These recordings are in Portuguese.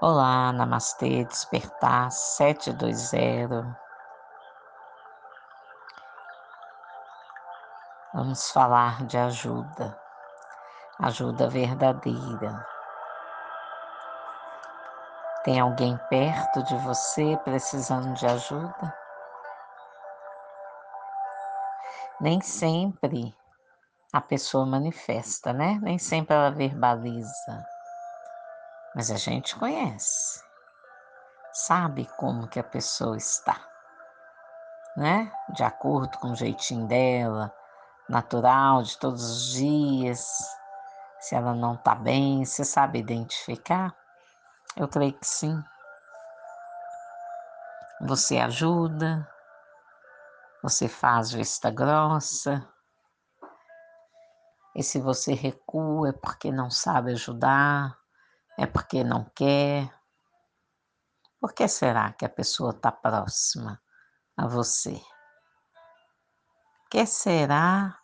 Olá, Namastê, Despertar 720. Vamos falar de ajuda, ajuda verdadeira. Tem alguém perto de você precisando de ajuda? Nem sempre a pessoa manifesta, né? Nem sempre ela verbaliza mas a gente conhece, sabe como que a pessoa está, né? De acordo com o jeitinho dela, natural, de todos os dias. Se ela não está bem, você sabe identificar? Eu creio que sim. Você ajuda, você faz vista grossa. E se você recua é porque não sabe ajudar, é porque não quer? Por que será que a pessoa está próxima a você? Que será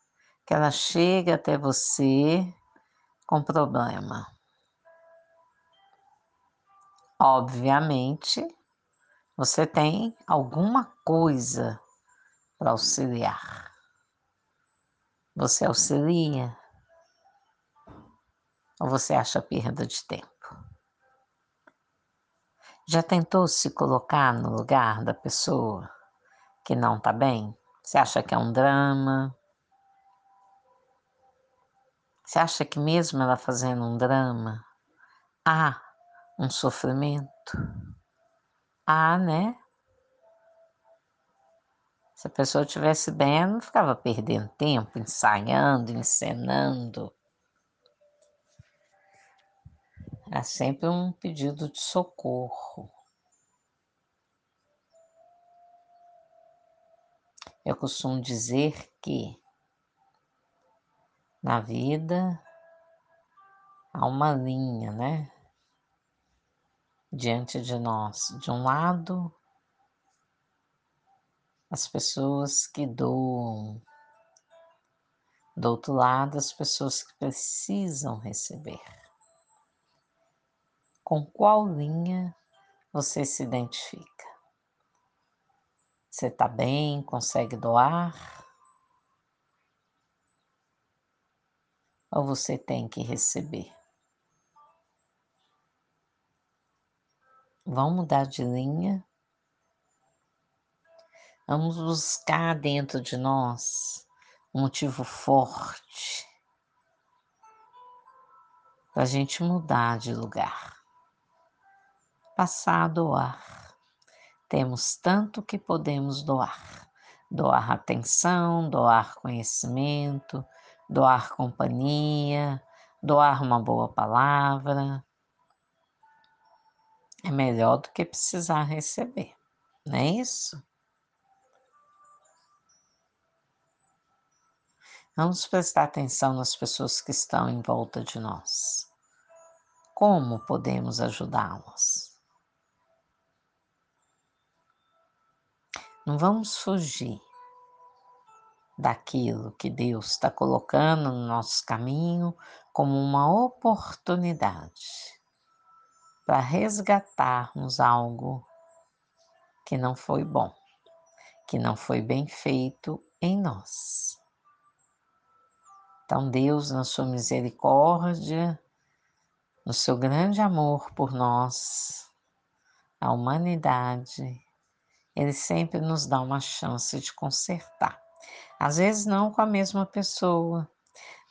que ela chega até você com problema? Obviamente, você tem alguma coisa para auxiliar. Você auxilia? Ou você acha perda de tempo? Já tentou se colocar no lugar da pessoa que não está bem? Você acha que é um drama? Você acha que mesmo ela fazendo um drama, há um sofrimento? Há, né? Se a pessoa estivesse bem, ela não ficava perdendo tempo, ensaiando, encenando. É sempre um pedido de socorro. Eu costumo dizer que na vida há uma linha, né? Diante de nós. De um lado, as pessoas que doam, do outro lado, as pessoas que precisam receber. Com qual linha você se identifica? Você está bem? Consegue doar? Ou você tem que receber? Vamos mudar de linha. Vamos buscar dentro de nós um motivo forte para a gente mudar de lugar passar a doar. Temos tanto que podemos doar: doar atenção, doar conhecimento, doar companhia, doar uma boa palavra. É melhor do que precisar receber, não é isso? Vamos prestar atenção nas pessoas que estão em volta de nós. Como podemos ajudá-las? Não vamos fugir daquilo que Deus está colocando no nosso caminho como uma oportunidade para resgatarmos algo que não foi bom, que não foi bem feito em nós. Então, Deus, na sua misericórdia, no seu grande amor por nós, a humanidade, ele sempre nos dá uma chance de consertar. Às vezes não com a mesma pessoa,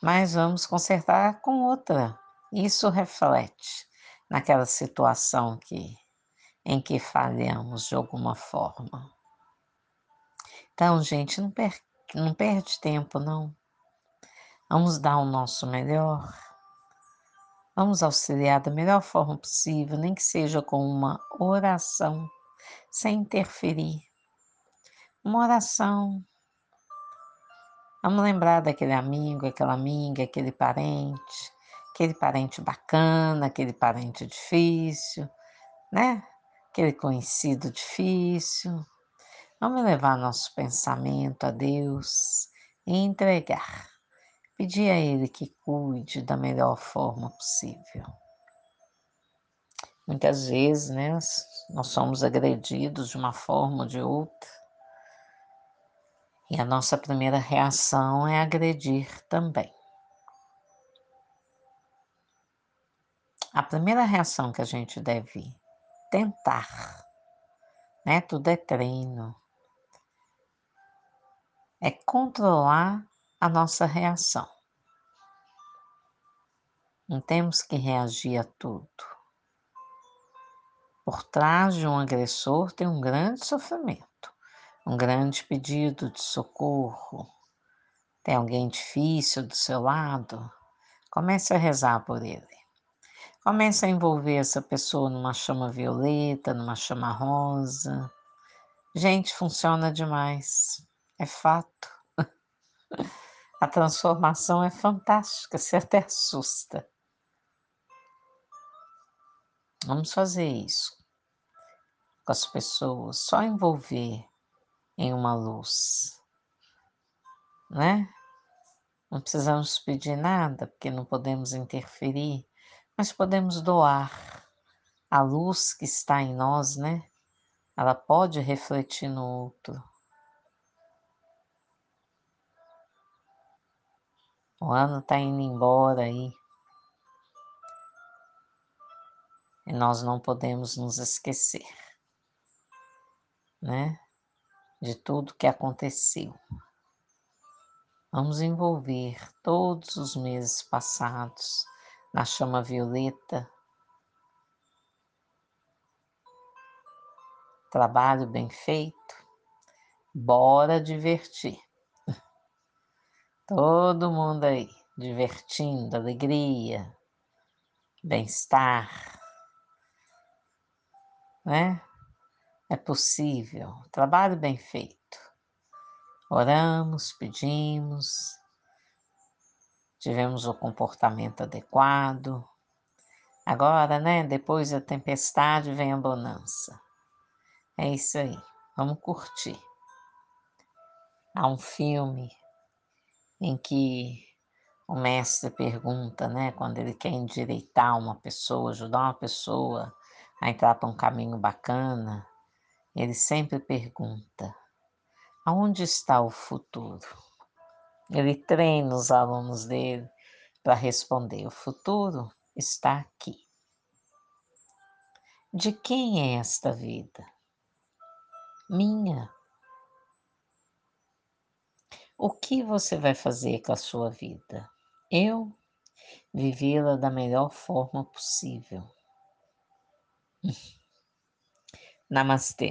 mas vamos consertar com outra. Isso reflete naquela situação que em que falhamos de alguma forma. Então, gente, não, per não perde tempo, não. Vamos dar o nosso melhor. Vamos auxiliar da melhor forma possível, nem que seja com uma oração sem interferir. Uma oração. Vamos lembrar daquele amigo, aquela amiga, aquele parente, aquele parente bacana, aquele parente difícil, né? Aquele conhecido difícil. Vamos levar nosso pensamento a Deus e entregar. Pedir a Ele que cuide da melhor forma possível. Muitas vezes, né, nós somos agredidos de uma forma ou de outra. E a nossa primeira reação é agredir também. A primeira reação que a gente deve tentar, né, tudo é treino, é controlar a nossa reação. Não temos que reagir a tudo. Por trás de um agressor tem um grande sofrimento, um grande pedido de socorro. Tem alguém difícil do seu lado? Comece a rezar por ele. Comece a envolver essa pessoa numa chama violeta, numa chama rosa. Gente, funciona demais. É fato. A transformação é fantástica, você até assusta. Vamos fazer isso com as pessoas, só envolver em uma luz, né? Não precisamos pedir nada, porque não podemos interferir, mas podemos doar a luz que está em nós, né? Ela pode refletir no outro. O ano está indo embora aí. E nós não podemos nos esquecer, né? De tudo que aconteceu. Vamos envolver todos os meses passados na chama violeta. Trabalho bem feito. Bora divertir. Todo mundo aí, divertindo, alegria, bem-estar né? É possível, trabalho bem feito. Oramos, pedimos, tivemos o comportamento adequado. Agora, né? Depois da tempestade vem a bonança. É isso aí, vamos curtir. Há um filme em que o mestre pergunta, né, quando ele quer endireitar uma pessoa, ajudar uma pessoa a entrar para um caminho bacana, ele sempre pergunta: aonde está o futuro? Ele treina os alunos dele para responder: o futuro está aqui. De quem é esta vida? Minha. O que você vai fazer com a sua vida? Eu vivê-la da melhor forma possível. Namastê.